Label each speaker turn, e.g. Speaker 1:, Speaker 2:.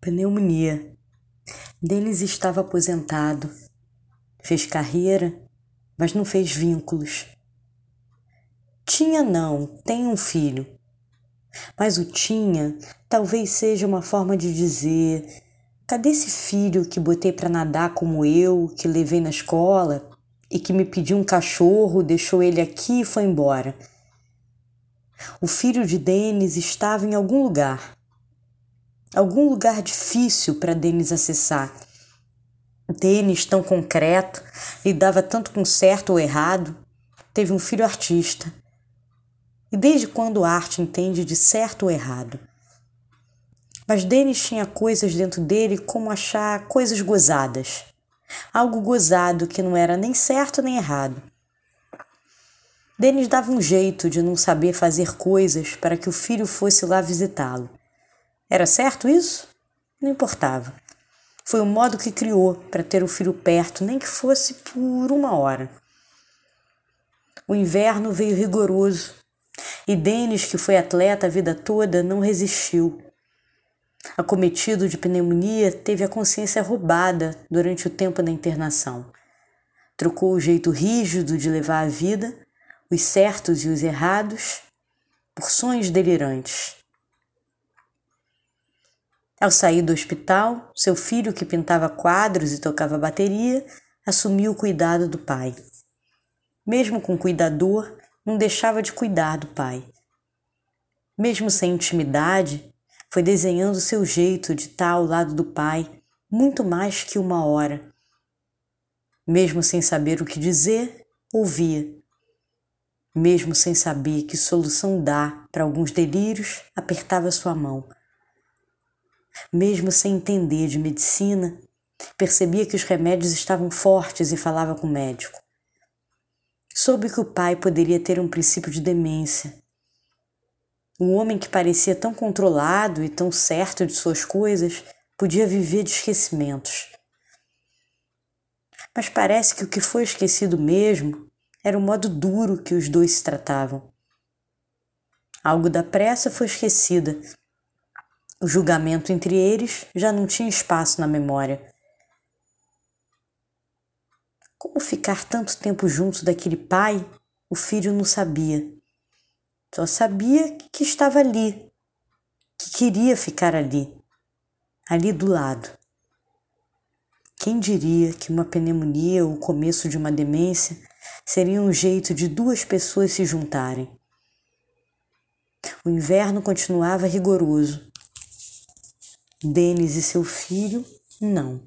Speaker 1: Pneumonia. Denis estava aposentado. Fez carreira, mas não fez vínculos. Tinha não, tem um filho. Mas o tinha talvez seja uma forma de dizer: cadê esse filho que botei para nadar como eu, que levei na escola e que me pediu um cachorro, deixou ele aqui e foi embora? O filho de Denis estava em algum lugar algum lugar difícil para Denis acessar. Denis, tão concreto, lidava tanto com certo ou errado, teve um filho artista. E desde quando a arte entende de certo ou errado? Mas Denis tinha coisas dentro dele como achar coisas gozadas. Algo gozado que não era nem certo nem errado. Denis dava um jeito de não saber fazer coisas para que o filho fosse lá visitá-lo. Era certo isso? Não importava. Foi o modo que criou para ter o filho perto, nem que fosse por uma hora. O inverno veio rigoroso e Denis, que foi atleta a vida toda, não resistiu. Acometido de pneumonia, teve a consciência roubada durante o tempo da internação. Trocou o jeito rígido de levar a vida, os certos e os errados, por sonhos delirantes. Ao sair do hospital, seu filho, que pintava quadros e tocava bateria, assumiu o cuidado do pai. Mesmo com cuidador, não deixava de cuidar do pai. Mesmo sem intimidade, foi desenhando seu jeito de estar ao lado do pai muito mais que uma hora. Mesmo sem saber o que dizer, ouvia. Mesmo sem saber que solução dá para alguns delírios, apertava sua mão mesmo sem entender de medicina, percebia que os remédios estavam fortes e falava com o médico. Soube que o pai poderia ter um princípio de demência. Um homem que parecia tão controlado e tão certo de suas coisas podia viver de esquecimentos. Mas parece que o que foi esquecido mesmo era o modo duro que os dois se tratavam. Algo da pressa foi esquecida o julgamento entre eles já não tinha espaço na memória. Como ficar tanto tempo junto daquele pai, o filho não sabia. Só sabia que estava ali, que queria ficar ali, ali do lado. Quem diria que uma pneumonia ou o começo de uma demência seria um jeito de duas pessoas se juntarem? O inverno continuava rigoroso Denis e seu filho, não.